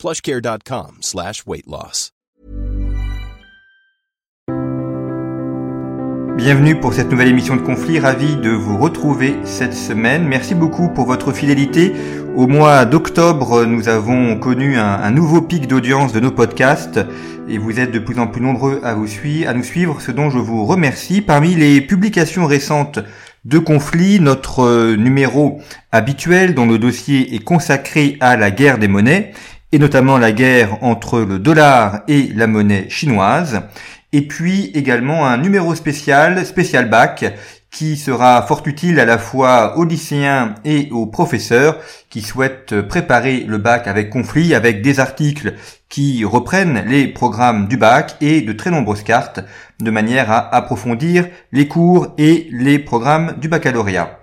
plushcare.com slash weight. Bienvenue pour cette nouvelle émission de Conflit, ravi de vous retrouver cette semaine. Merci beaucoup pour votre fidélité. Au mois d'octobre, nous avons connu un, nouveau pic d'audience de nos podcasts et vous êtes de plus en plus nombreux à nous suivre, ce dont je vous remercie. Parmi les publications récentes de conflit, notre euh, numéro habituel dont le dossier est consacré à la guerre des monnaies, et notamment la guerre entre le dollar et la monnaie chinoise, et puis également un numéro spécial, spécial bac, qui sera fort utile à la fois aux lycéens et aux professeurs qui souhaitent préparer le bac avec conflit, avec des articles qui reprennent les programmes du bac et de très nombreuses cartes, de manière à approfondir les cours et les programmes du baccalauréat.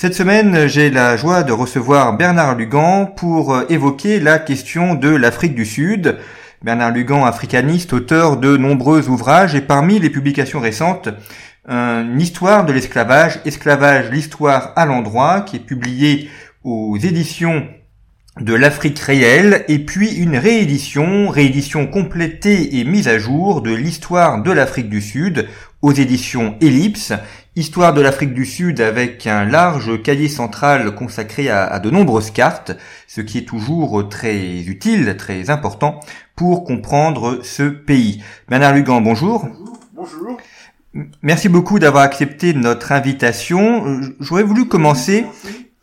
Cette semaine, j'ai la joie de recevoir Bernard Lugan pour euh, évoquer la question de l'Afrique du Sud. Bernard Lugan, africaniste, auteur de nombreux ouvrages et parmi les publications récentes, une histoire de l'esclavage, Esclavage, l'histoire à l'endroit, qui est publié aux éditions de l'Afrique réelle, et puis une réédition, réédition complétée et mise à jour de l'histoire de l'Afrique du Sud aux éditions Ellipse, Histoire de l'Afrique du Sud avec un large cahier central consacré à, de nombreuses cartes, ce qui est toujours très utile, très important pour comprendre ce pays. Bernard Lugan, bonjour. Bonjour. Merci beaucoup d'avoir accepté notre invitation. Euh, j'aurais voulu commencer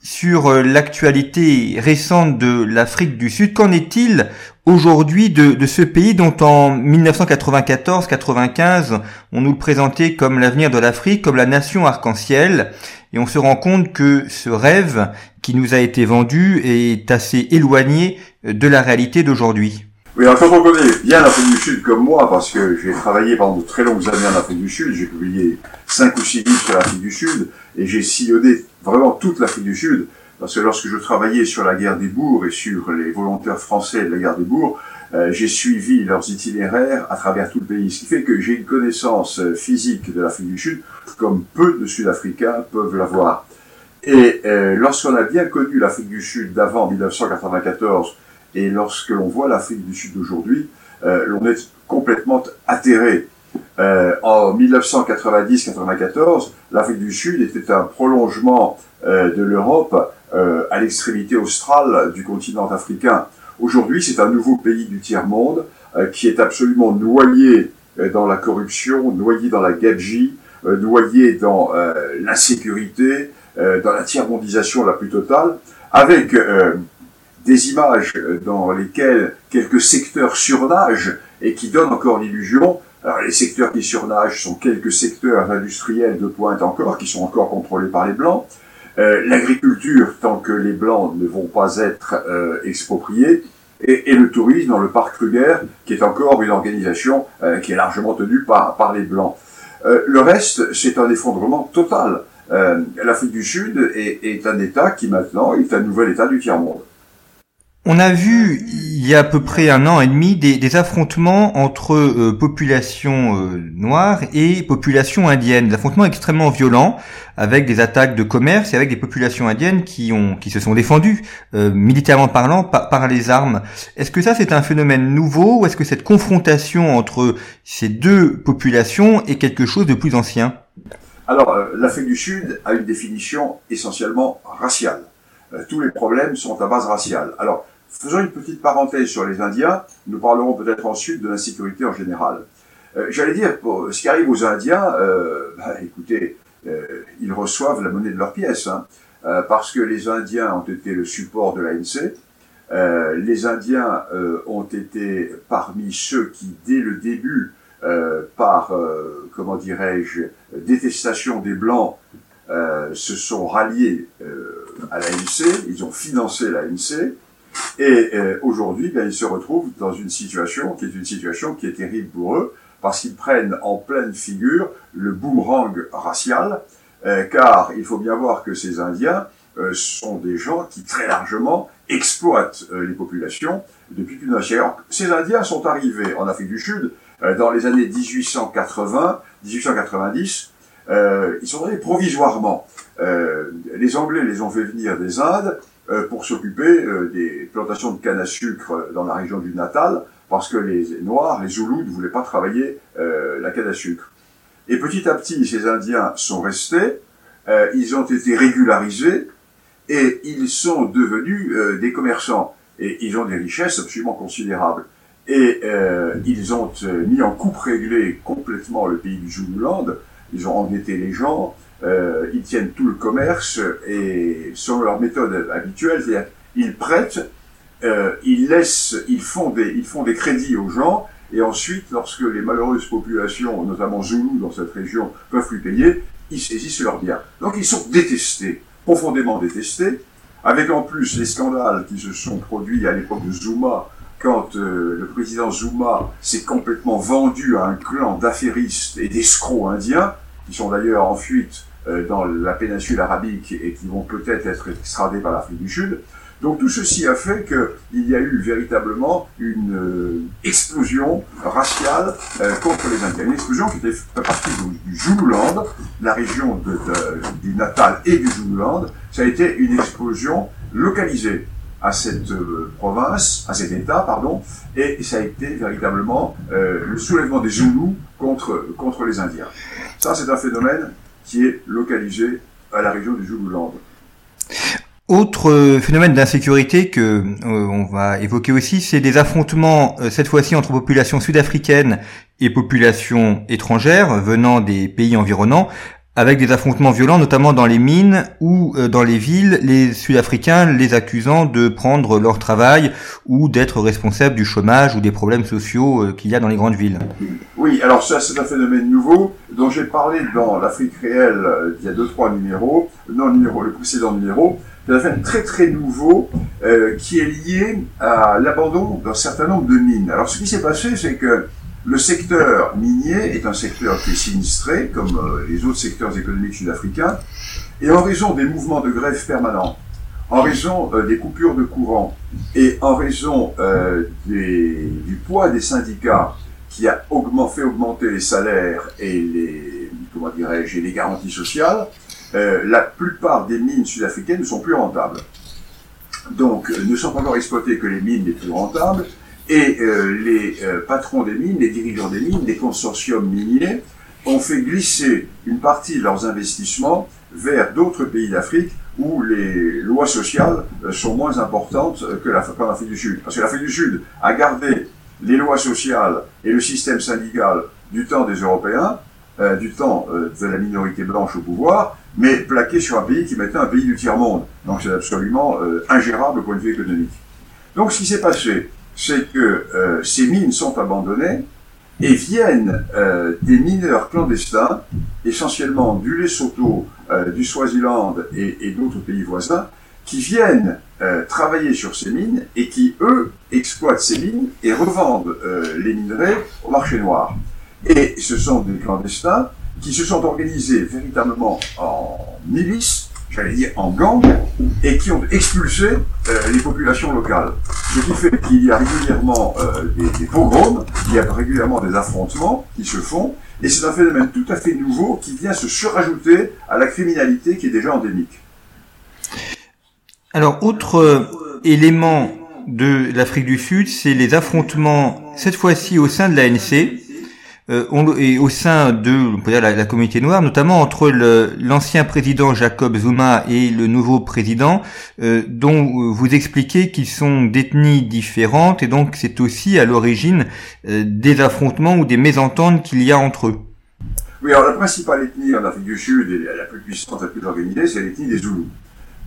sur euh, l'actualité récente de l'Afrique du Sud. Qu'en est-il aujourd'hui de, de, ce pays dont en 1994-95 on nous le présentait comme l'avenir de l'Afrique, comme la nation arc-en-ciel, et on se rend compte que ce rêve qui nous a été vendu est assez éloigné de la réalité d'aujourd'hui? Oui, alors quand on connaît bien l'Afrique du Sud comme moi, parce que j'ai travaillé pendant de très longues années en Afrique du Sud, j'ai publié cinq ou six livres sur l'Afrique du Sud, et j'ai sillonné vraiment toute l'Afrique du Sud, parce que lorsque je travaillais sur la guerre des bourgs et sur les volontaires français de la guerre des bourgs, euh, j'ai suivi leurs itinéraires à travers tout le pays, ce qui fait que j'ai une connaissance euh, physique de l'Afrique du Sud, comme peu de Sud-Africains peuvent l'avoir. Et euh, lorsqu'on a bien connu l'Afrique du Sud d'avant 1994, et lorsque l'on voit l'Afrique du Sud d'aujourd'hui, l'on est complètement atterré. Euh, en 1990-94, l'Afrique du Sud était un prolongement euh, de l'Europe euh, à l'extrémité australe du continent africain. Aujourd'hui, c'est un nouveau pays du tiers-monde qui est absolument noyé dans la corruption, noyé dans la gabegie, noyé dans l'insécurité, dans la tiers-mondisation la plus totale, avec des images dans lesquelles quelques secteurs surnagent et qui donnent encore l'illusion. Alors les secteurs qui surnagent sont quelques secteurs industriels de pointe encore, qui sont encore contrôlés par les Blancs. Euh, L'agriculture, tant que les Blancs ne vont pas être euh, expropriés. Et, le tourisme dans le parc Kruger, qui est encore une organisation euh, qui est largement tenue par, par les Blancs. Le reste, c'est un effondrement total. L'Afrique du Sud est, est un État qui maintenant est un nouvel État du tiers-monde. On a vu il y a à peu près un an et demi des, affrontements entre euh, populations euh, noires et populations indiennes, des affrontements extrêmement violents avec des attaques de commerce et avec des populations indiennes qui ont qui se sont défendues euh, militairement parlant par, les armes. Est-ce que ça c'est un phénomène nouveau ou est-ce que cette confrontation entre ces deux populations est quelque chose de plus ancien? Alors l'Afrique du Sud a une définition essentiellement raciale. tous les problèmes sont à base raciale. Alors Faisons une petite parenthèse sur les Indiens. Nous parlerons peut-être ensuite de l'insécurité en général. Euh, J'allais dire, pour ce qui arrive aux Indiens, euh, bah, écoutez, euh, ils reçoivent la monnaie de leur pièce, hein, parce que les Indiens ont été le support de l'ANC. Les Indiens ont été parmi ceux qui, dès le début, par, comment dirais-je, détestation des Blancs, se sont ralliés à l'ANC. Ils ont financé l'ANC. Et euh, aujourd'hui, ben, ils se retrouvent dans une situation qui est une situation qui est terrible pour eux, parce qu'ils prennent en pleine figure le boomerang racial, euh, car il faut bien voir que ces Indiens euh, sont des gens qui très largement exploitent les populations depuis plus d'un siècle. Ces Indiens sont arrivés en Afrique du Sud dans les années 1880, 1890. ils sont arrivés provisoirement. les Anglais les ont fait venir des Indes euh, pour s'occuper euh, des plantations de canne à sucre dans la région du Natal, parce que les Noirs, les Zoulous, ne voulaient pas travailler euh, la canne à sucre. Et petit à petit, ces Indiens sont restés, ils ont été régularisés, et ils sont devenus des commerçants. Et ils ont des richesses absolument considérables. Et ils ont mis en coupe réglée complètement le pays du Zululand, ils ont endetté les gens, euh, ils tiennent tout le commerce et selon leur méthode habituelle, c'est-à-dire ils prêtent, euh, ils laissent, ils font des, ils font des crédits aux gens et ensuite, lorsque les malheureuses populations, notamment Zoulou dans cette région, peuvent plus payer, ils saisissent leurs biens. Donc ils sont détestés, profondément détestés, avec en plus les scandales qui se sont produits à l'époque de Zuma, quand euh, le président Zuma s'est complètement vendu à un clan d'affairistes et d'escrocs indiens, qui sont d'ailleurs en fuite euh, dans la péninsule arabique et qui vont peut-être être extradés par l'Afrique du Sud. Donc tout ceci a fait qu'il y a eu véritablement une euh, explosion raciale euh, contre les Indiens. Une explosion qui était partie du, Zululand, la région de, du Natal et du Zululand. Ça a été une explosion localisée à cette province, à cet État, pardon, et ça a été véritablement le soulèvement des Zoulous contre, contre les Indiens. Ça, c'est un phénomène qui est localisé à la région du Zululand. Autre phénomène d'insécurité que euh, on va évoquer aussi, c'est des affrontements euh, cette fois-ci entre populations sud-africaines et populations étrangères venant des pays environnants, avec des affrontements violents, notamment dans les mines ou euh, dans les villes, les Sud-Africains les accusant de prendre leur travail ou d'être responsables du chômage ou des problèmes sociaux euh, qu'il y a dans les grandes villes. Oui, alors ça c'est un phénomène nouveau dont j'ai parlé dans l'Afrique réelle euh, il y a deux trois numéros, non numéro, le précédent numéro. C'est un phénomène très très nouveau qui est lié à l'abandon d'un certain nombre de mines. Alors ce qui s'est passé, c'est que le secteur minier est un secteur qui est sinistré, comme euh, les autres secteurs économiques sud-africains, et en raison des mouvements de grève permanents, en raison euh, des coupures de courant et en raison euh, du poids des syndicats qui a fait augmenter les salaires et les, garanties sociales, la plupart des mines sud-africaines ne sont plus rentables. Donc, ne sont encore exploitées que les mines les plus rentables, et euh, les euh, patrons des mines, les dirigeants des mines, les consortiums miniers, ont fait glisser une partie de leurs investissements vers d'autres pays d'Afrique où les lois sociales euh, sont moins importantes que l'Afrique du Sud. Parce que l'Afrique du Sud a gardé les lois sociales et le système syndical du temps des Européens, du temps de la minorité blanche au pouvoir, mais plaqué sur un pays qui maintenant un pays du tiers-monde. Donc c'est absolument ingérable au point de vue économique. Donc ce qui s'est passé, c'est que euh, ces mines sont abandonnées et viennent euh, des mineurs clandestins, essentiellement du Lesotho, euh, du Swaziland et, et d'autres pays voisins, qui viennent travailler sur ces mines et qui, eux, exploitent ces mines et revendent les minerais au marché noir. Et ce sont des clandestins qui se sont organisés véritablement en milices j'allais dire, en gang, et qui ont expulsé euh, les populations locales. Ce qui fait qu'il y a régulièrement euh, des, des, pogroms, il y a régulièrement des affrontements qui se font, et c'est un phénomène tout à fait nouveau qui vient se surajouter à la criminalité qui est déjà endémique. Alors, autre euh, élément de l'Afrique du Sud, c'est les affrontements, cette fois-ci au sein de l'ANC, euh, et au sein de la, communauté noire, notamment entre l'ancien président Jacob Zuma et le nouveau président, euh, dont vous expliquez qu'ils sont d'ethnies différentes et donc c'est aussi à l'origine euh, des affrontements ou des mésententes qu'il y a entre eux. Oui, alors la principale ethnie en Afrique du Sud et la plus puissante, la plus organisée, c'est l'ethnie des Zoulous.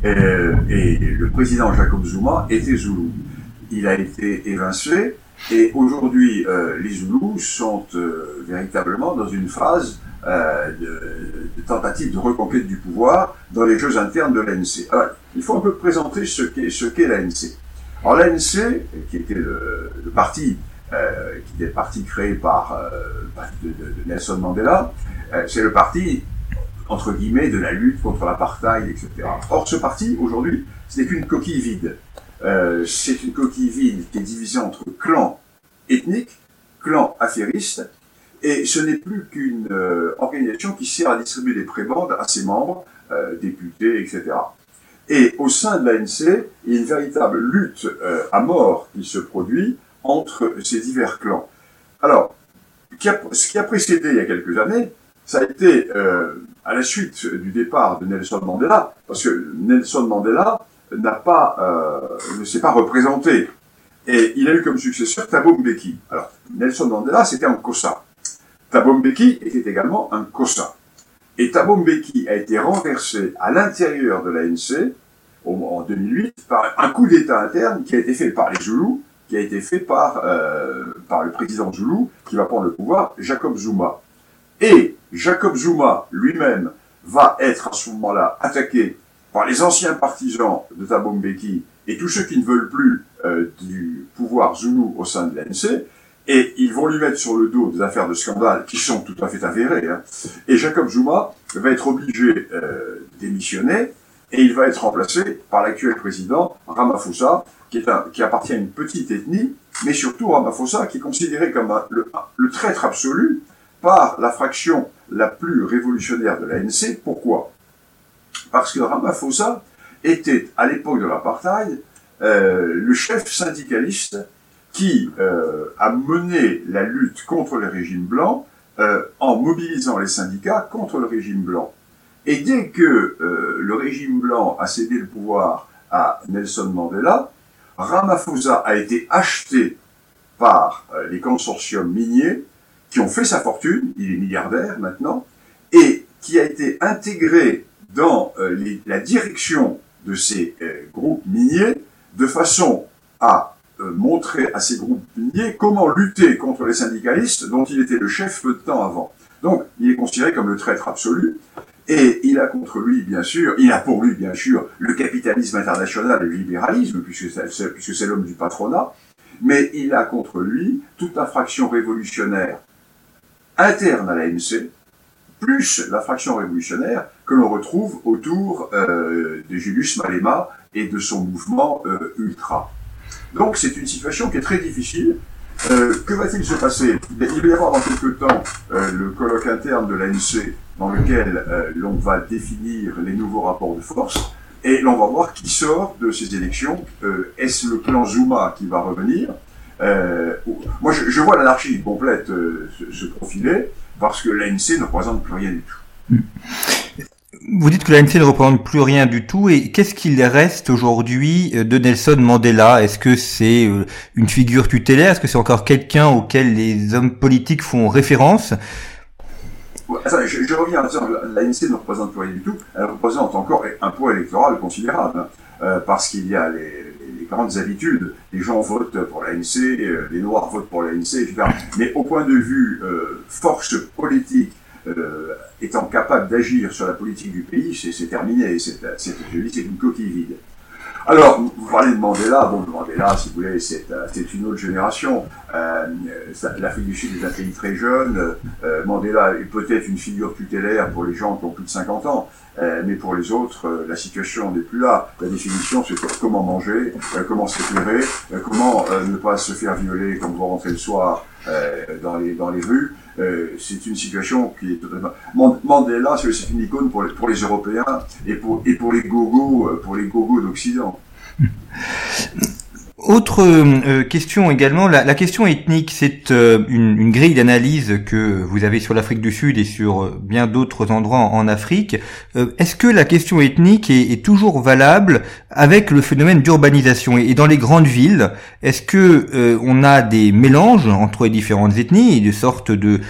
Et, et, le président Jacob Zuma était Zoulou. Il a été évincé et aujourd'hui, euh, les Zoulous sont euh, véritablement dans une phase euh, de, tentative de reconquête du pouvoir dans les jeux internes de l'ANC. Alors, il faut un peu présenter ce qu'est ce qu'est l'ANC. Alors l'ANC, qui était le, parti, qui était le parti créé par de, Nelson Mandela, c'est le parti entre guillemets de la lutte contre l'apartheid, etc. Or ce parti aujourd'hui, ce n'est qu'une coquille vide. C'est une coquille vide qui est divisée entre clans ethniques, clans affairistes, et ce n'est plus qu'une organisation qui sert à distribuer des prébendes à ses membres, députés, etc. Et au sein de l'ANC, il y a une véritable lutte euh, à mort qui se produit entre ces divers clans. Alors, ce qui a précédé il y a quelques années, ça a été euh, à la suite du départ de Nelson Mandela, parce que Nelson Mandela n'a pas, euh, ne s'est pas représenté. Et il a eu comme successeur Thabo Mbeki. Alors, Nelson Mandela, c'était un Kossa. Thabo Mbeki était également un Kossa. Et Thabo Mbeki a été renversé à l'intérieur de l'ANC en 2008 par un coup d'État interne qui a été fait par les Zoulous, qui a été fait par, euh, par le président Zoulou, qui va prendre le pouvoir, Jacob Zuma. Et Jacob Zuma lui-même va être à ce moment-là attaqué par les anciens partisans de Thabo Mbeki et tous ceux qui ne veulent plus euh, du pouvoir Zoulou au sein de l'ANC, et ils vont lui mettre sur le dos des affaires de scandale qui sont tout à fait avérées. Hein. Et Jacob Zuma va être obligé euh, démissionner et il va être remplacé par l'actuel président Ramaphosa, qui, est un, qui appartient à une petite ethnie, mais surtout Ramaphosa qui est considéré comme le traître absolu par la fraction la plus révolutionnaire de l'ANC. Pourquoi? Parce que Ramaphosa était, à l'époque de l'apartheid, euh, le chef syndicaliste qui euh, a mené la lutte contre le régime blanc euh, en mobilisant les syndicats contre le régime blanc. Et dès que euh, le régime blanc a cédé le pouvoir à Nelson Mandela, Ramaphosa a été acheté par les consortiums miniers qui ont fait sa fortune, il est milliardaire maintenant, et qui a été intégré dans euh, la direction de ces groupes miniers de façon à montrer à ces groupes miniers comment lutter contre les syndicalistes dont il était le chef peu de temps avant. Donc, il est considéré comme le traître absolu. Et il a contre lui, bien sûr, il a pour lui, bien sûr, le capitalisme international et le libéralisme, puisque c'est l'homme du patronat, mais il a contre lui toute la fraction révolutionnaire interne à l'ANC, plus la fraction révolutionnaire que l'on retrouve autour euh, de Julius Malema et de son mouvement euh, ultra. Donc c'est une situation qui est très difficile. Euh, que va-t-il se passer? Il va y avoir dans quelques temps le colloque interne de l'ANC dans lequel euh, l'on va définir les nouveaux rapports de force et l'on va voir qui sort de ces élections. Euh, est-ce le plan Zuma qui va revenir? Euh, Moi, je, vois l'anarchie complète se, profiler parce que l'ANC ne représente plus rien du tout. Vous dites que l'ANC ne représente plus rien du tout, et qu'est-ce qu'il reste aujourd'hui de Nelson Mandela? Est-ce que c'est une figure tutélaire? Est-ce que c'est encore quelqu'un auquel les hommes politiques font référence? Je, reviens à dire, l'ANC ne représente plus rien du tout, elle représente encore un poids électoral considérable, hein. euh, parce qu'il y a les, grandes habitudes, les gens votent pour l'ANC, euh, les Noirs votent pour l'ANC, etc. Mais au point de vue euh, force politique, étant capable d'agir sur la politique du pays, c'est terminé, c'est une coquille vide. Alors, vous parlez de Mandela. Bon, Mandela, si vous voulez, c'est euh, une autre génération. Euh, L'Afrique du Sud est un pays très jeune. Euh, Mandela est peut-être une figure tutélaire pour les gens qui ont plus de 50 ans. Euh, mais pour les autres, euh, la situation n'est plus là. La définition, c'est comment manger, comment s'éclairer, comment ne pas se faire violer quand vous rentrez le soir dans, les, dans les rues. c'est une situation qui est totalement... Mandela, c'est une icône pour les, pour les Européens et pour, et pour les gogos, pour les gogos d'Occident. Autre euh, question également, la, question ethnique, c'est euh, une, grille d'analyse que vous avez sur l'Afrique du Sud et sur euh, bien d'autres endroits en, Afrique. Est-ce que la question ethnique est, toujours valable avec le phénomène d'urbanisation? Et, dans les grandes villes, est-ce que on a des mélanges entre les différentes ethnies et de sorte de,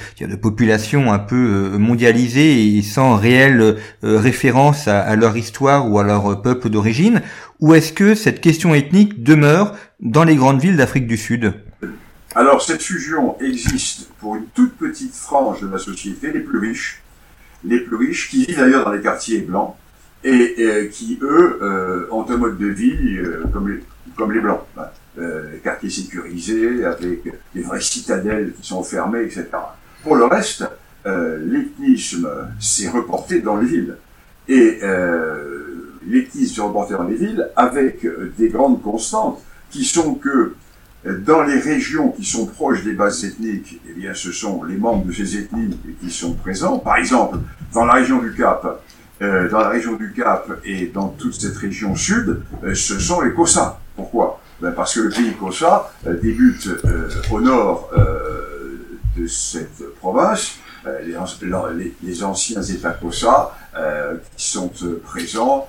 populations un peu mondialisées et sans réelle référence à leur histoire ou à leur peuple d'origine, ou est-ce que cette question ethnique demeure dans les grandes villes d'Afrique du Sud Alors cette fusion existe pour une toute petite frange de la société, les plus riches, les plus riches qui vivent d'ailleurs dans les quartiers blancs et, qui eux euh, ont un mode de vie euh, comme, les Blancs. Hein. Quartiers sécurisés, avec des vraies citadelles qui sont fermées, etc. Pour le reste, l'ethnisme s'est reporté dans les villes. Et l'ethnisme s'est reporté dans les villes avec des grandes constantes qui sont que dans les régions qui sont proches des bases ethniques, eh bien, ce sont les membres de ces ethnies qui sont présents. Par exemple, dans la région du Cap, euh, dans la région du Cap et dans toute cette région sud, euh, ce sont les Kossa. Pourquoi? Ben Parce que le pays Kossa euh, débute euh, au nord de cette province. Les, les, les, anciens États Kossa qui sont présents,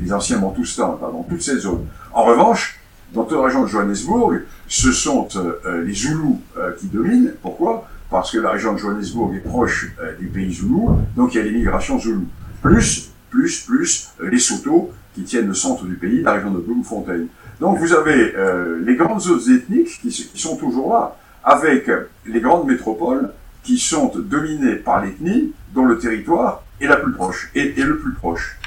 les anciens Bantoustans, dans toute cette zone. En revanche, dans toute la région de Johannesburg, ce sont euh, les Zoulous euh, qui dominent. Pourquoi? Parce que la région de Johannesburg est proche euh, du pays Zoulou, donc il y a l'immigration Zoulou. Plus, plus, plus les Soto qui tiennent le centre du pays, la région de Bloemfontein. Donc vous avez les grandes zones ethniques qui, qui, sont toujours là, avec les grandes métropoles qui sont dominées par l'ethnie dont le territoire est la plus proche, et, et le plus proche.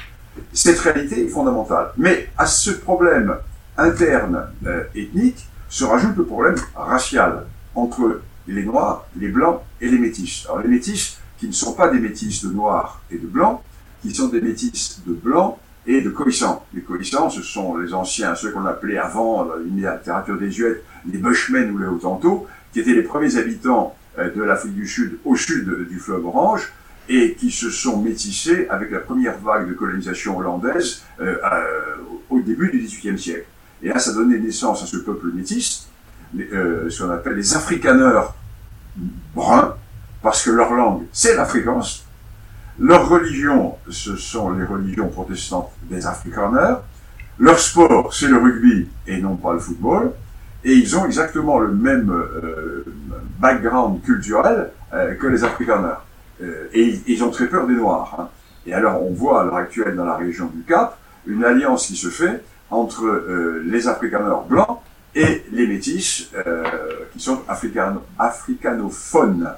Cette réalité est fondamentale. Mais à ce problème interne euh, ethnique se rajoute le problème racial entre les noirs, les blancs et les métis. Alors les métis qui ne sont pas des métis de noirs et de blancs, qui sont des métis de blancs et de cohissants. Les cohissants, ce sont les anciens, ceux qu'on appelait avant, dans la littérature désuète, les Bushmen ou les Hottentots, qui étaient les premiers habitants euh, de l'Afrique du Sud au sud du fleuve Orange, et qui se sont métissés avec la première vague de colonisation hollandaise euh, au début du XVIIIe siècle. Et là, ça donnait naissance à ce peuple métis, euh, ce qu'on appelle les africaneurs bruns, parce que leur langue, c'est l'afrikaans. Leur religion, ce sont les religions protestantes des afrikaners. Leur sport, c'est le rugby et non pas le football. Et ils ont exactement le même euh, background culturel euh, que les afrikaners. Et ils ont très peur des Noirs. Hein. Et alors, on voit à l'heure actuelle dans la région du Cap une alliance qui se fait entre euh, les africaneurs blancs et les métis euh, qui sont africano africanophones.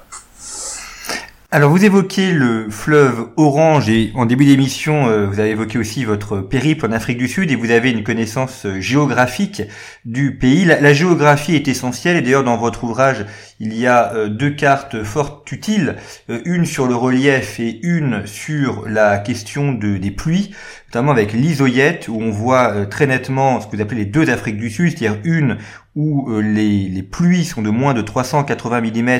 Alors vous évoquez le fleuve Orange et en début d'émission euh, vous avez évoqué aussi votre périple en Afrique du Sud et vous avez une connaissance géographique du pays. La, géographie est essentielle et d'ailleurs dans votre ouvrage il y a deux cartes fort utiles, une sur le relief et une sur la question de, des pluies notamment avec l'isoyette, où on voit euh, très nettement ce que vous appelez les deux Afriques du Sud, c'est-à-dire une où euh, les, les, pluies sont de moins de 380 mm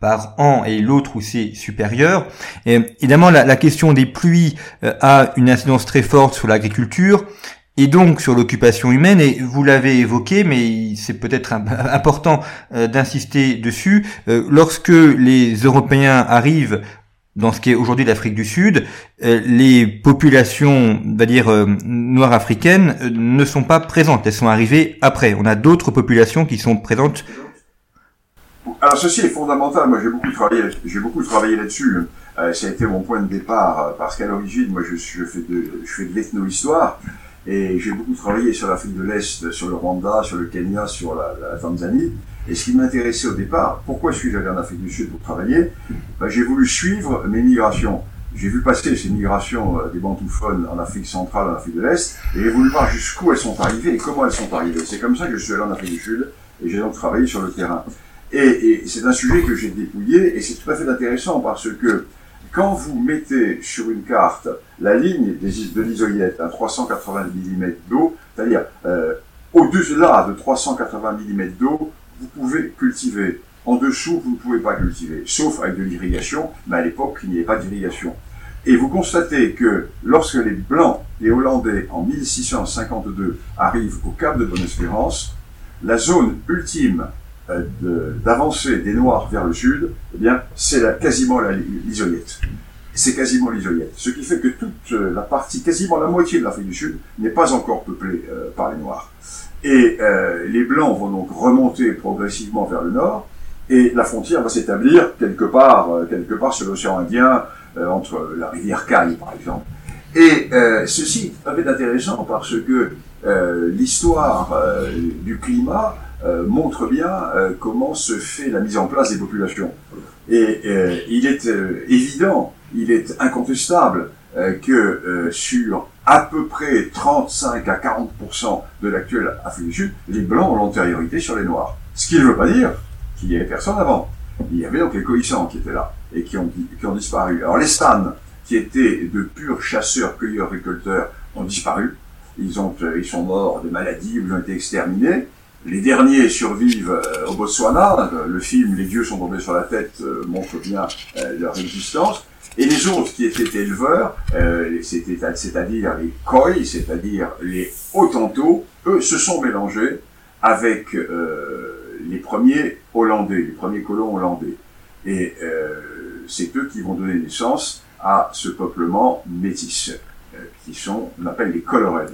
par an et l'autre où c'est supérieur. Évidemment, la, question des pluies euh, a une incidence très forte sur l'agriculture et donc sur l'occupation humaine, et vous l'avez évoqué, mais c'est peut-être important d'insister dessus, lorsque les Européens arrivent dans ce qui est aujourd'hui l'Afrique du Sud, euh, les populations, on va dire euh, noires africaines, euh, ne sont pas présentes. Elles sont arrivées après. On a d'autres populations qui sont présentes. Alors ceci est fondamental. Moi, j'ai beaucoup travaillé, là-dessus. ça a été mon point de départ parce qu'à l'origine, moi, je, fais de, je fais de l'ethno-histoire et j'ai beaucoup travaillé sur l'Afrique de l'Est, sur le Rwanda, sur le Kenya, sur la, Tanzanie. Et ce qui m'intéressait au départ, pourquoi suis-je allé en Afrique du Sud pour travailler? Ben, J'ai voulu suivre mes migrations. J'ai vu passer ces migrations euh, des bantouphones en Afrique centrale, en Afrique de l'Est, et j'ai voulu voir jusqu'où elles sont arrivées et comment elles sont arrivées. C'est comme ça que je suis allé en Afrique du Sud, et j'ai donc travaillé sur le terrain. Et c'est un sujet que j'ai dépouillé, et c'est tout à fait intéressant parce que quand vous mettez sur une carte la ligne de l'isoyette à 380 mm d'eau, c'est-à-dire euh, au-delà de 380 mm d'eau, vous pouvez cultiver. En dessous, vous ne pouvez pas cultiver, sauf avec de l'irrigation, mais à l'époque, il n'y avait pas d'irrigation. Et vous constatez que lorsque les Blancs, les Hollandais, en 1652, arrivent au Cap de Bonne-Espérance, la zone ultime euh, d'avancée des Noirs vers le sud, eh bien, c'est quasiment l'isolette. C'est quasiment l'isolette. Ce qui fait que toute euh, la partie, quasiment la moitié de l'Afrique du Sud, n'est pas encore peuplée euh, par les Noirs. Et euh, les Blancs vont donc remonter progressivement vers le nord, et la frontière va s'établir quelque part, euh, quelque part sur l'océan Indien, euh, entre la rivière Caille, par exemple. Et ceci est très intéressant parce que l'histoire du climat montre bien comment se fait la mise en place des populations. Et il est évident, il est incontestable que sur à peu près 35 à 40% de l'actuelle Afrique du Sud, les Blancs ont l'antériorité sur les Noirs. Ce qui ne veut pas dire qu'il n'y avait personne avant. Il y avait donc les cohissants qui étaient là et qui ont, qui ont disparu. Alors les Stan, qui étaient de purs chasseurs, cueilleurs, récolteurs, ont disparu. Ils, ont, euh, ils sont morts de maladies, ils ont été exterminés. Les derniers survivent euh, au Botswana. Le film Les dieux sont tombés sur la tête euh, montre bien leur existence. Et les autres qui étaient éleveurs, c'est-à-dire les Khoi, c'est-à-dire les Hottentots, eux se sont mélangés avec les premiers Hollandais, les premiers colons hollandais. Et c'est eux qui vont donner naissance à ce peuplement métis, euh, qui sont, on appelle les coloreds.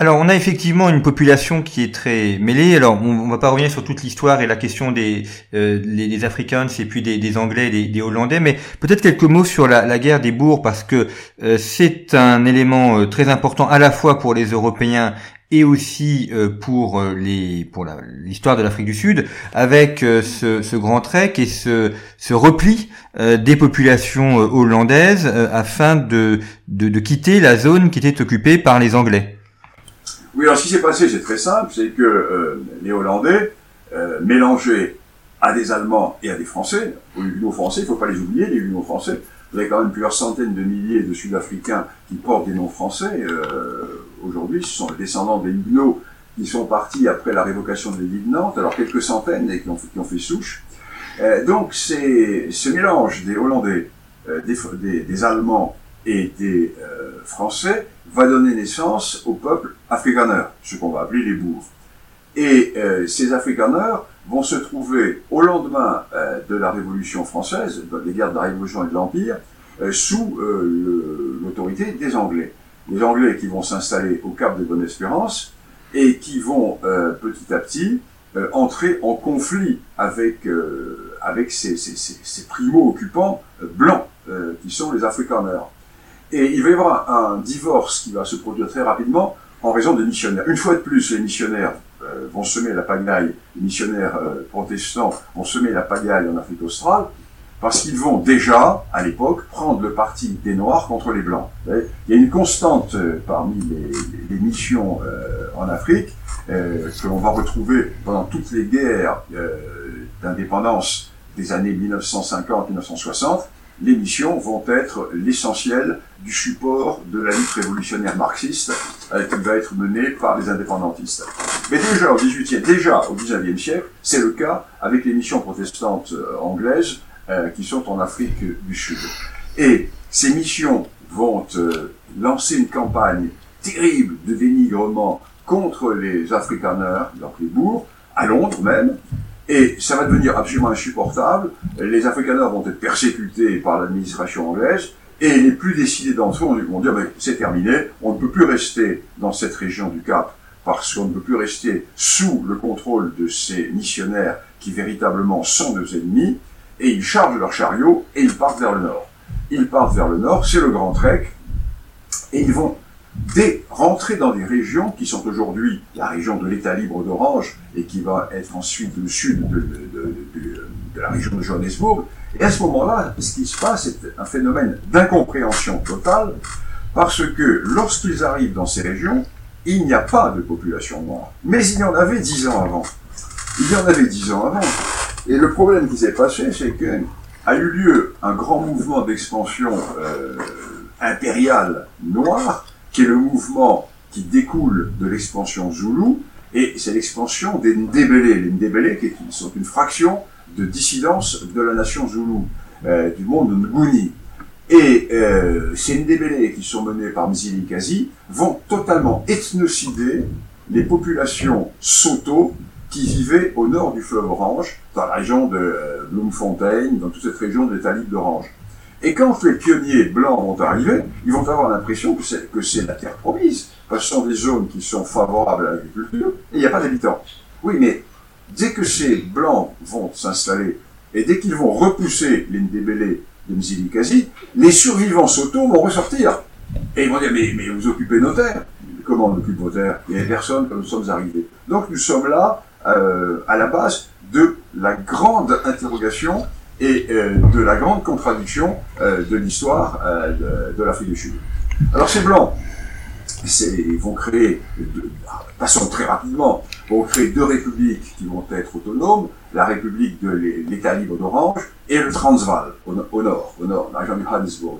Alors, on a effectivement une population qui est très mêlée. Alors, on, ne va pas revenir sur toute l'histoire et la question des euh, les, Africains et puis des, Anglais, des, des Hollandais, mais peut-être quelques mots sur la, guerre des bourgs parce que euh, c'est un élément très important à la fois pour les Européens et aussi euh, pour euh, les pour l'histoire de l'Afrique du Sud avec euh, ce, ce, grand trek et ce, ce repli des populations hollandaises afin de, de, de, quitter la zone qui était occupée par les Anglais. Oui, alors ce qui s'est passé, c'est très simple, c'est que les Hollandais mélangés à des Allemands et à des Français, aux Huguenots français, il ne faut pas les oublier, les Huguenots français, vous avez quand même plusieurs centaines de milliers de Sud-Africains qui portent des noms français. Euh, Aujourd'hui, ce sont les descendants des Huguenots qui sont partis après la révocation de l'édit de Nantes, alors quelques centaines et qui ont, fait souche. Euh, donc c'est ce mélange des Hollandais, euh, des, des, Allemands et des euh, Français va donner naissance au peuple afrikaner, ce qu'on va appeler les bourgs. Et euh, ces afrikaners vont se trouver au lendemain euh, de la Révolution française, des guerres de la Révolution et de l'Empire, sous l'autorité des Anglais. Les Anglais qui vont s'installer au Cap de Bonne-Espérance et qui vont petit à petit entrer en conflit avec, avec ces, ces, ces, primo-occupants blancs qui sont les Afrikaners. Et il va y avoir un divorce qui va se produire très rapidement en raison des missionnaires. Une fois de plus, les missionnaires euh, vont semer la pagaille, les missionnaires euh, protestants vont semer la pagaille en Afrique australe, parce qu'ils vont déjà, à l'époque, prendre le parti des Noirs contre les Blancs. Il y a une constante euh, parmi les, les, missions en Afrique que l'on va retrouver pendant toutes les guerres d'indépendance des années 1950-1960, les missions vont être l'essentiel du support de la lutte révolutionnaire marxiste euh, qui va être menée par les indépendantistes. Mais déjà au 18e, déjà au 19e siècle, c'est le cas avec les missions protestantes euh, anglaises euh, qui sont en Afrique du Sud. Et ces missions vont lancer une campagne terrible de dénigrement contre les Afrikaners, donc les bourgs, à Londres même, et ça va devenir absolument insupportable. Les Afrikaners vont être persécutés par l'administration anglaise. Et les plus décidés d'entre eux vont dire, c'est terminé, on ne peut plus rester dans cette région du Cap parce qu'on ne peut plus rester sous le contrôle de ces missionnaires qui véritablement sont nos ennemis, et ils chargent leurs chariots et ils partent vers le nord. Ils partent vers le nord, c'est le Grand Trek, et ils vont dès rentrer dans des régions qui sont aujourd'hui la région de l'État libre d'Orange et qui va être ensuite le sud de la région de Johannesburg. Et à ce moment-là, ce qui se passe, c'est un phénomène d'incompréhension totale parce que lorsqu'ils arrivent dans ces régions, il n'y a pas de population noire. Mais il y en avait dix ans avant. Il y en avait dix ans avant. Et le problème qui s'est passé, c'est que a eu lieu un grand mouvement d'expansion euh, impériale noire qui est le mouvement qui découle de l'expansion Zoulou, et c'est l'expansion des Ndébélé. Les Ndébélé qui sont une fraction de dissidence de la nation Zoulou, euh, du monde Nguni. Et euh, ces Ndébélé qui sont menés par Mzili Kazi vont totalement ethnocider les populations Soto qui vivaient au nord du fleuve Orange, dans la région de euh, Bloemfontein, dans toute cette région de l'État d'Orange. Et quand les pionniers blancs vont arriver, ils vont avoir l'impression que c'est, que c'est la terre promise. Parce que ce sont des zones qui sont favorables à l'agriculture et il n'y a pas d'habitants. Oui, mais dès que ces blancs vont s'installer et dès qu'ils vont repousser les Ndébélé de Mzilikazi, les survivants Soto vont ressortir. Et ils vont dire, mais, mais vous occupez nos terres. Comment on occupe vos terres? Il n'y a personne quand nous sommes arrivés. Donc nous sommes là euh, à la base de la grande interrogation et de la grande contradiction de l'histoire de, l'Afrique du Sud. Alors ces Blancs vont créer, passons très rapidement, vont créer deux républiques qui vont être autonomes, la république de l'État libre d'Orange et le Transvaal, au, nord, au nord, la région Johannesburg.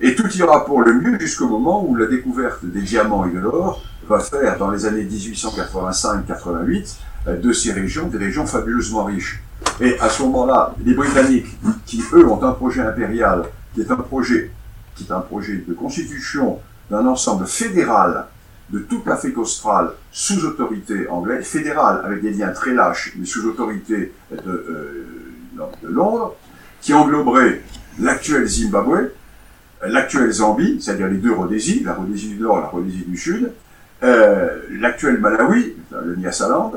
Et tout ira pour le mieux jusqu'au moment où la découverte des diamants et de l'or va faire, dans les années 1885-88, euh, de ces régions des régions fabuleusement riches. Et à ce moment-là, les Britanniques, qui eux ont un projet impérial, qui est un projet, qui est un projet de constitution d'un ensemble fédéral de toute l'Afrique australe sous autorité anglaise, fédéral avec des liens très lâches, mais sous autorité de, euh, de Londres, qui engloberait l'actuel Zimbabwe, l'actuelle Zambie, c'est-à-dire les deux Rhodésies, la Rhodésie du Nord la Rhodésie du Sud, euh, l'actuel Malawi, le Nyasaland,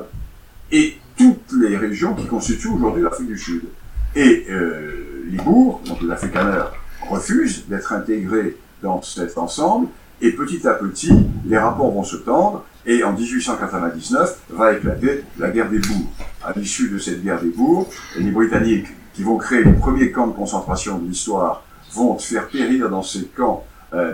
et toutes les régions qui constituent aujourd'hui l'Afrique du Sud. Et euh, les bourgs, donc les Afrikaners, refusent d'être intégrés dans cet ensemble, et petit à petit, les rapports vont se tendre, et en 1899 va éclater la guerre des bourgs. À l'issue de cette guerre des bourgs, les Britanniques, qui vont créer les premiers camps de concentration de l'histoire, vont faire périr dans ces camps euh,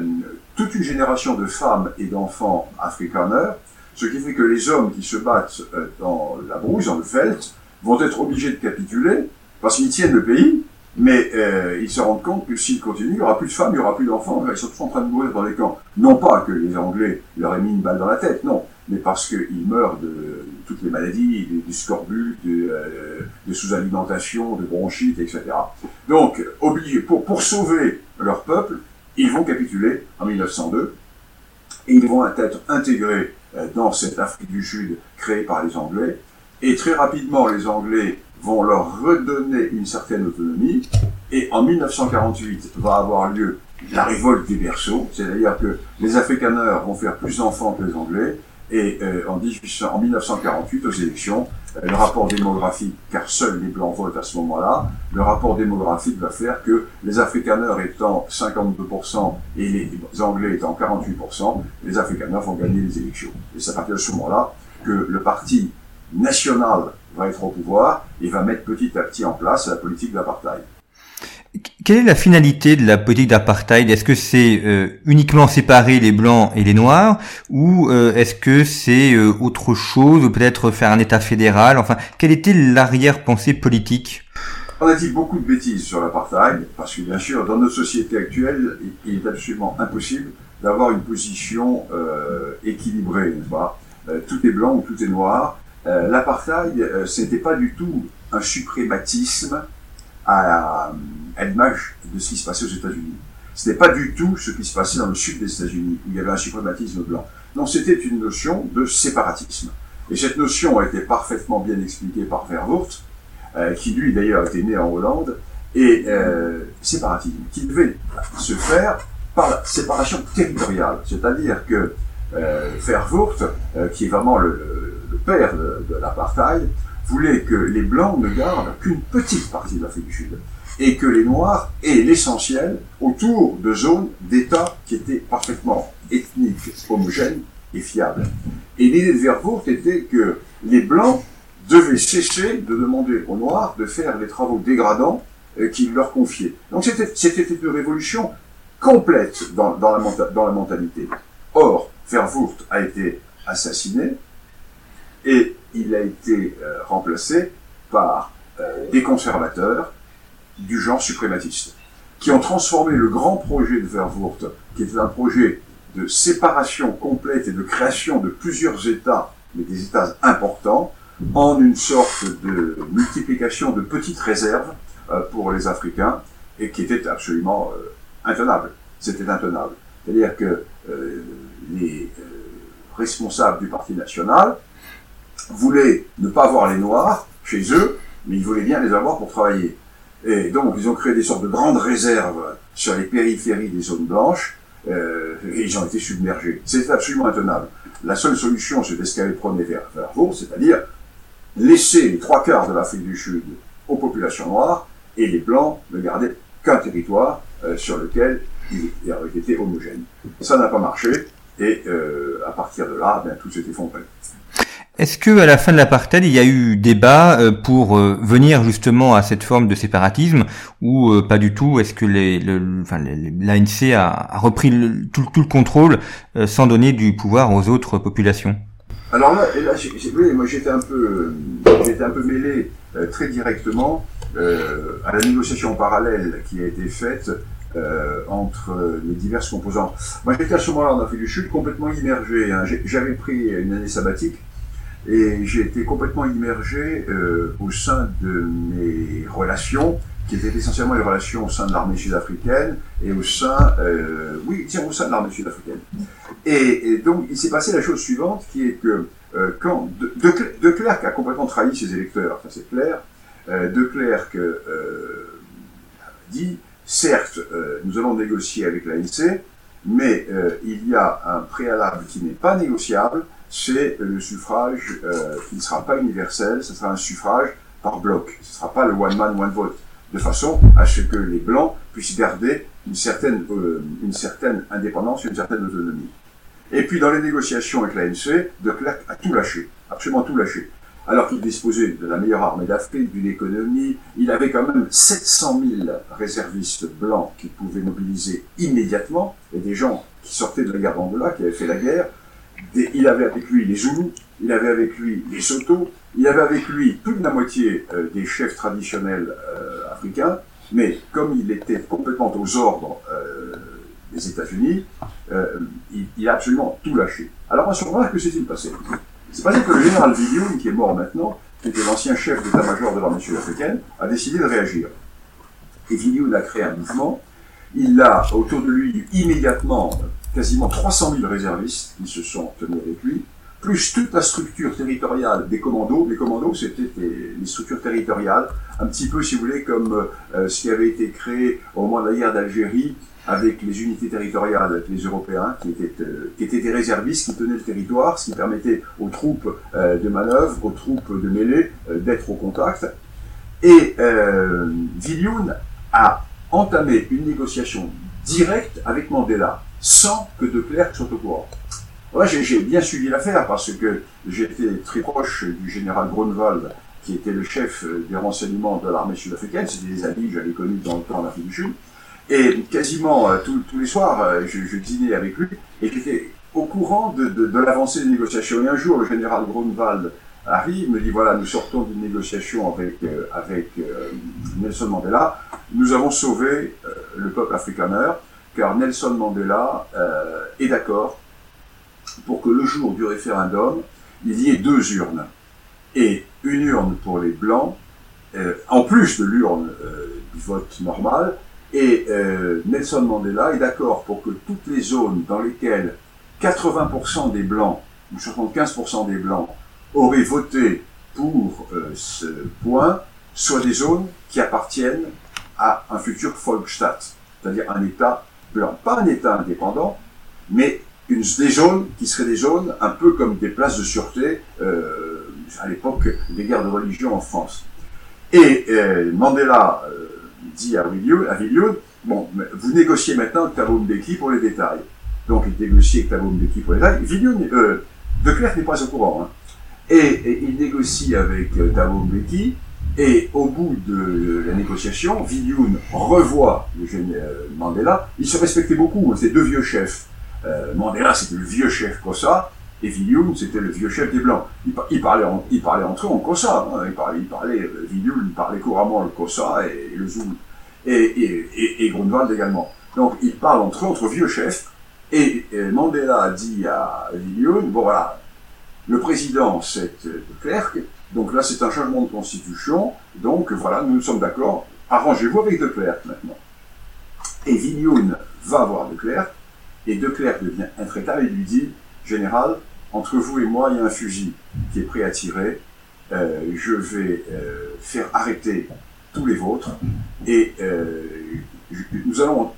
toute une génération de femmes et d'enfants afrikaners, ce qui fait que les hommes qui se battent euh, dans la brousse, dans le felt, vont être obligés de capituler, parce qu'ils tiennent le pays, mais euh, ils se rendent compte que s'ils continuent, il n'y aura plus de femmes, il n'y aura plus d'enfants, ils sont tous en train de mourir dans les camps. Non pas que les Anglais leur aient mis une balle dans la tête, non, mais parce qu'ils meurent de toutes les maladies, du scorbut, de, euh, de sous-alimentation, de bronchite, etc. Donc, obligés, pour, pour sauver leur peuple, ils vont capituler en 1902 et ils vont être intégrés dans cette Afrique du Sud créée par les Anglais. Et très rapidement, les Anglais vont leur redonner une certaine autonomie. Et en 1948 va avoir lieu la révolte des berceaux, c'est-à-dire que les Afrikaners vont faire plus d'enfants que les Anglais, et euh, en, 1800, en 1948, aux élections, euh, le rapport démographique, car seuls les Blancs votent à ce moment-là, le rapport démographique va faire que les Afrikaners étant 52% et les Anglais étant 48%, les Afrikaners vont gagner les élections. Et c'est à partir de ce moment-là que le parti national va être au pouvoir et va mettre petit à petit en place la politique d'apartheid. Quelle est la finalité de la politique d'apartheid? Est-ce que c'est euh, uniquement séparer les blancs et les noirs? Ou euh, est-ce que c'est euh, autre chose? Ou peut-être faire un État fédéral? Enfin, quelle était l'arrière-pensée politique? On a dit beaucoup de bêtises sur l'apartheid parce que bien sûr, dans notre société actuelle, il est absolument impossible d'avoir une position équilibrée, n'est-ce pas? Tout est blanc ou tout est noir. L'apartheid, c'était pas du tout un suprématisme à à l'image de ce qui se passait aux États-Unis. Ce n'est pas du tout ce qui se passait dans le sud des États-Unis, où il y avait un suprématisme blanc. Non, c'était une notion de séparatisme. Et cette notion a été parfaitement bien expliquée par Verwoerd, euh, qui lui d'ailleurs était né en Hollande, et euh, séparatisme, qui devait se faire par la séparation territoriale. C'est-à-dire que euh, Verwoerd, euh, qui est vraiment le, le père de l'apartheid, voulait que les Blancs ne gardent qu'une petite partie de l'Afrique du Sud et que les Noirs aient l'essentiel autour de zones d'État qui étaient parfaitement ethniques, homogènes et fiables. Et l'idée de Verwoerd était que les Blancs devaient cesser de demander aux Noirs de faire les travaux dégradants euh, qu'ils leur confiaient. Donc c'était une révolution complète dans, dans, la, dans la mentalité. Or, Verwoerd a été assassiné et il a été euh, remplacé par euh, des conservateurs du genre suprématiste, qui ont transformé le grand projet de Verwoerd, qui était un projet de séparation complète et de création de plusieurs États, mais des États importants, en une sorte de multiplication de petites réserves euh, pour les Africains, et qui était absolument euh, intenable. C'était intenable. C'est-à-dire que euh, les responsables du Parti national voulaient ne pas avoir les Noirs chez eux, mais ils voulaient bien les avoir pour travailler. Et donc, ils ont créé des sortes de grandes réserves sur les périphéries des zones blanches, euh, et ils ont été submergés. C'est absolument intenable. La seule solution, c'était ce qu'avait prôné vers, vers c'est-à-dire laisser les trois quarts de l'Afrique du Sud aux populations noires, et les blancs ne garder qu'un territoire euh, sur lequel ils avaient été homogènes. Ça n'a pas marché, et euh, à partir de là, ben, tout s'est effondré. Est-ce que à la fin de l'apartheid, il y a eu débat euh, pour euh, venir justement à cette forme de séparatisme ou euh, pas du tout? Est-ce que l'ANC a, repris tout, le contrôle sans donner du pouvoir aux autres populations? Alors là, là moi j'étais un peu, j'étais un peu mêlé très directement à la négociation parallèle qui a été faite entre les diverses composantes. Moi j'étais à ce moment-là en Afrique du Sud complètement immergé. Hein. J'avais pris une année sabbatique et j'ai été complètement immergé euh, au sein de mes relations, qui étaient essentiellement les relations au sein de l'armée sud-africaine et au sein, euh, oui, tiens, au sein de l'armée sud-africaine. Et, donc, il s'est passé la chose suivante, qui est que euh, quand de, Klerk a complètement trahi ses électeurs, ça c'est clair, euh, de Klerk euh, dit, certes, euh, nous allons négocier avec l'ANC, mais il y a un préalable qui n'est pas négociable, c'est le suffrage euh, qui ne sera pas universel, ce sera un suffrage par bloc. Ce ne sera pas le one man, one vote, de façon à ce que les Blancs puissent garder une certaine, euh, une certaine indépendance, une certaine autonomie. Et puis dans les négociations avec l'ANC, De Klerk a tout lâché, absolument tout lâché. Alors qu'il disposait de la meilleure armée d'Afrique, d'une économie, il avait quand même 700 000 réservistes blancs qu'il pouvait mobiliser immédiatement, et des gens qui sortaient de la guerre d'Angola, qui avaient fait la guerre, il avait avec lui les Zoulous, il avait avec lui les Soto, il avait avec lui toute la moitié euh, des chefs traditionnels euh, africains, mais comme il était complètement aux ordres euh, des États-Unis, il, a absolument tout lâché. Alors à ce moment-là, que s'est-il passé C'est passé que le général Villion, qui est mort maintenant, qui était l'ancien chef d'état-major de l'armée sud-africaine, a décidé de réagir. Et Villion a créé un mouvement, il a autour de lui immédiatement quasiment 300 000 réservistes qui se sont tenus avec lui, plus toute la structure territoriale des commandos. Les commandos, c'était les structures territoriales, un petit peu, si vous voulez, comme euh, ce qui avait été créé au moment de la guerre d'Algérie avec les unités territoriales, avec les Européens, qui étaient, euh, qui étaient des réservistes qui tenaient le territoire, ce qui permettait aux troupes euh, de manœuvre, aux troupes de mêlée, d'être au contact. Et euh, a entamé une négociation directe avec Mandela sans que de Klerk soit au courant. Moi, j'ai bien suivi l'affaire parce que j'étais très proche du général Grunwald, qui était le chef des renseignements de l'armée sud-africaine. C'était des amis que j'avais connus dans le temps en Afrique du Sud. Et quasiment euh, tous les soirs, euh, je, dînais avec lui et j'étais au courant de, de, de l'avancée des négociations. Et un jour, le général Grunwald arrive, me dit voilà, nous sortons d'une négociation avec, euh, avec Nelson Mandela. Nous avons sauvé le peuple afrikaner car Nelson Mandela euh, est d'accord pour que le jour du référendum, il y ait deux urnes. Et une urne pour les Blancs, euh, en plus de l'urne euh, du vote normal, et Nelson Mandela est d'accord pour que toutes les zones dans lesquelles 80% des Blancs, ou 75% des Blancs, auraient voté pour ce point, soient des zones qui appartiennent à un futur Volksstaat, c'est-à-dire un État pas un État indépendant, mais une, des zones qui seraient des zones un peu comme des places de sûreté euh, à l'époque des guerres de religion en France. Et euh, Mandela euh, dit à Villieu, à bon, vous négociez maintenant avec Thabo pour les détails. Donc il négocie avec Thabo Mbeki pour les détails. Villieu, de Klerk n'est pas au courant. Hein. Et, il négocie avec Thabo Mbeki, et au bout de la négociation, Viljoen revoit général Mandela. Ils se respectaient beaucoup, hein, c'était deux vieux chefs. Euh, Mandela, c'était le vieux chef Kossa, et Viljoen, c'était le vieux chef des Blancs. Ils, ils parlaient entre eux en Kossa. Hein. Ils parlaient, ils parlaient, euh, parlait couramment le Kossa et, le Zoulou. Et, et, Grunwald également. Donc, ils parlent entre eux, entre vieux chefs. Et, Mandela dit à Viljoen, bon voilà, le président, c'est de Klerk, donc là, c'est un changement de constitution. Donc voilà, nous sommes d'accord. Arrangez-vous avec De Klerk maintenant. Et Vignoun va voir De Klerk, et De Klerk devient intraitable et lui dit Général, entre vous et moi, il y a un fusil qui est prêt à tirer. Euh, je vais euh, faire arrêter tous les vôtres et euh, nous allons.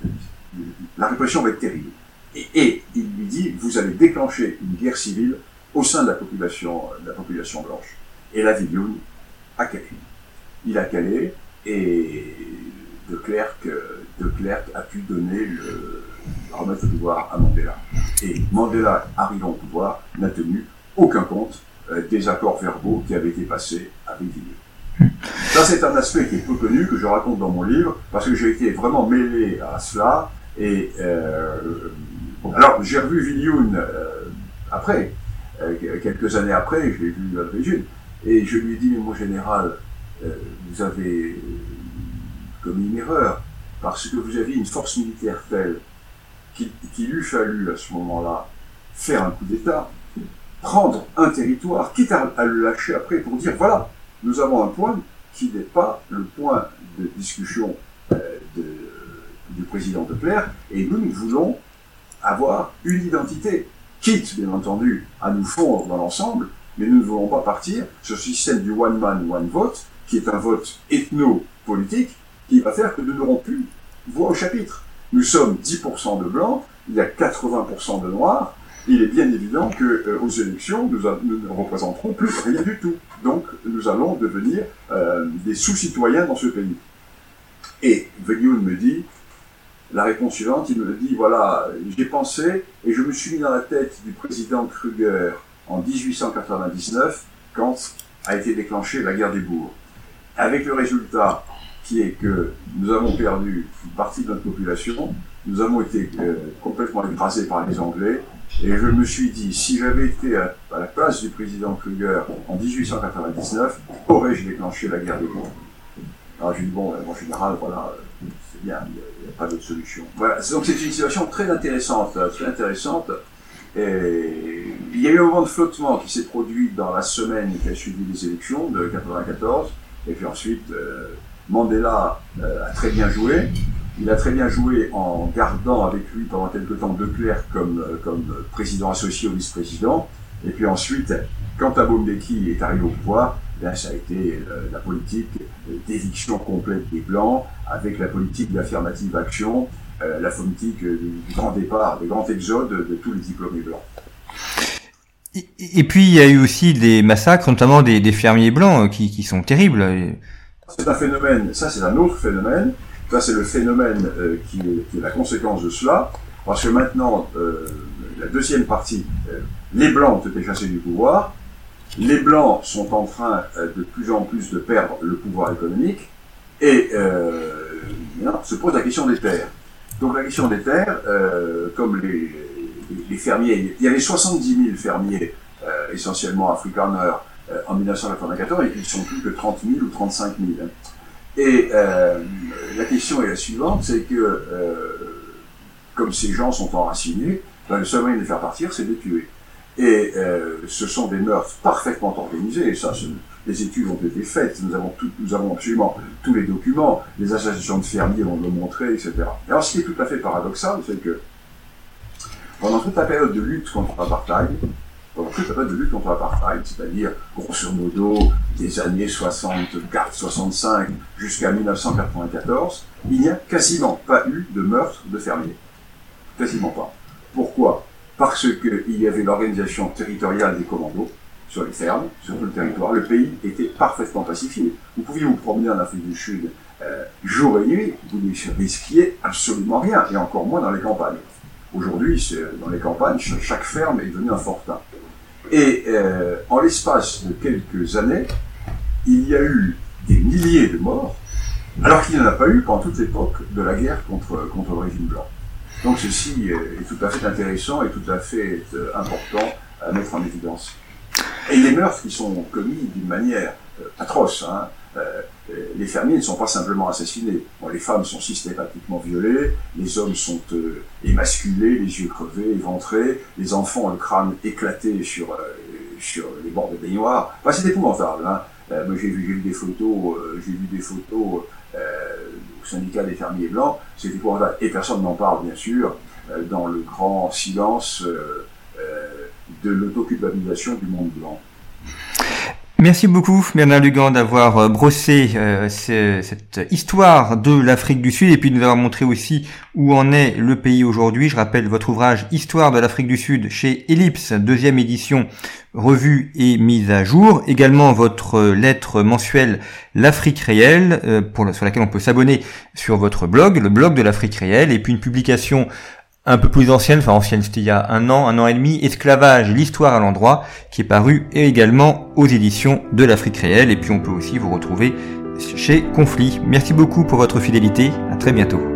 La répression va être terrible. Et, et, il lui dit Vous allez déclencher une guerre civile au sein de la population, de la population blanche. Et la Villoune a calé. Il a calé et de Klerk a pu donner le, remettre le pouvoir à Mandela. Et Mandela, arrivant au pouvoir, n'a tenu aucun compte des accords verbaux qui avaient été passés avec Villiers. Ça, c'est un aspect qui est peu connu, que je raconte dans mon livre, parce que j'ai été vraiment mêlé à cela. Et alors, j'ai revu Villiers après, quelques années après, je l'ai vu à l'origine, et je lui ai dit, mais mon général, vous avez commis une erreur, parce que vous aviez une force militaire telle qu'il eût fallu à ce moment-là faire un coup d'État, prendre un territoire, quitte à, le lâcher après pour dire voilà, nous avons un point qui n'est pas le point de discussion euh, du président de Clerc, et nous, nous voulons avoir une identité, quitte bien entendu à nous fondre dans l'ensemble, mais nous ne voulons pas partir sur ce système du one man, one vote, qui est un vote ethno-politique, qui va faire que nous n'aurons plus voix au chapitre. Nous sommes 10% de blancs, il y a 80% de noirs, il est bien évident que euh, aux élections, nous, ne représenterons plus rien du tout. Donc, nous allons devenir euh, des sous-citoyens dans ce pays. Et Veillon me dit, la réponse suivante, il me dit, voilà, j'ai pensé et je me suis mis dans la tête du président Kruger en 1899, quand a été déclenchée la guerre des bourgs. Avec le résultat qui est que nous avons perdu une partie de notre population, nous avons été euh, complètement écrasés par les Anglais, et je me suis dit, si j'avais été à, la place du président Kruger en 1899, aurais-je déclenché la guerre des bourgs? Alors j'ai dit, bon, en général, voilà, c'est bien, il n'y a, pas d'autre solution. Voilà, donc c'est une situation très intéressante, très intéressante. Et il y a eu un moment de flottement qui s'est produit dans la semaine qui a suivi les élections de 1994, et puis ensuite, euh, Mandela euh, a très bien joué. Il a très bien joué en gardant avec lui pendant quelque temps De Klerk comme, euh, comme président associé au vice-président. Et puis ensuite, quand Thabo Mbeki est arrivé au pouvoir, là, ça a été euh, la politique d'éviction complète des Blancs, avec la politique d'affirmative action, la politique du grand départ, du grand exode de tous les diplômés blancs. Et puis il y a eu aussi des massacres, notamment des, des fermiers blancs, qui, qui sont terribles. C'est un phénomène, ça c'est un autre phénomène, ça c'est le phénomène euh, qui, est, la conséquence de cela, parce que maintenant, euh, la deuxième partie, euh, les Blancs ont été chassés du pouvoir, les Blancs sont en train de plus en plus de perdre le pouvoir économique, et se pose la question des terres. Donc la question des terres, comme les, les, fermiers, il y avait 70 000 fermiers, essentiellement afrikaners, euh, en 1994, ils sont plus que 30 000 ou 35 000. Et euh, la question est la suivante, c'est que euh, comme ces gens sont enracinés, ben, le seul moyen de les faire partir, c'est de les tuer. Et euh, ce sont des meurtres parfaitement organisés, et ça, les études ont été faites, nous avons, absolument tous les documents, les associations de fermiers vont le montrer, etc. Et alors ce qui est tout à fait paradoxal, c'est que pendant toute la période de lutte contre l'apartheid, donc toute la période de lutte contre l'apartheid, c'est-à-dire grosso modo des années 64-65 jusqu'à 1994, il n'y a quasiment pas eu de meurtre de fermiers. Quasiment pas. Pourquoi? Parce qu'il y avait l'organisation territoriale des commandos sur les fermes, sur tout le territoire. Le pays était parfaitement pacifié. Vous pouviez vous promener en Afrique du Sud euh, jour et nuit, vous ne risquiez absolument rien, et encore moins dans les campagnes. Aujourd'hui, dans les campagnes, chaque ferme est devenue un fortin. Et euh, en l'espace de quelques années, il y a eu des milliers de morts, alors qu'il n'y en a pas eu pendant toute l'époque de la guerre contre, contre le régime blanc. Donc ceci est tout à fait intéressant et tout à fait euh, important à mettre en évidence. Et les meurtres qui sont commis d'une manière euh, atroce, hein, euh, les fermiers ne sont pas simplement assassinés. les femmes sont systématiquement violées, les hommes sont euh, émasculés, les yeux crevés, éventrés, les enfants ont le crâne éclaté sur, euh, sur les bords de baignoire. Enfin, c'est épouvantable. Hein. moi, j'ai vu, vu, des photos, j'ai vu des photos au syndicat des fermiers blancs. C'est épouvantable. Et personne n'en parle, bien sûr, dans le grand silence de l'autoculpabilisation du monde blanc. Merci beaucoup Bernard Lugan d'avoir euh, brossé euh, cette histoire de l'Afrique du Sud et puis de nous avoir montré aussi où en est le pays aujourd'hui. Je rappelle votre ouvrage Histoire de l'Afrique du Sud chez Ellipse, deuxième édition revue et mise à jour. Également votre lettre mensuelle L'Afrique réelle, euh, pour, sur laquelle on peut s'abonner sur votre blog, le blog de l'Afrique réelle, et puis une publication un peu plus ancienne, enfin ancienne, c'était il y a un an, un an et demi, Esclavage, l'histoire à l'endroit, qui est paru également aux éditions de l'Afrique réelle. Et puis on peut aussi vous retrouver chez Conflit. Merci beaucoup pour votre fidélité. À très bientôt.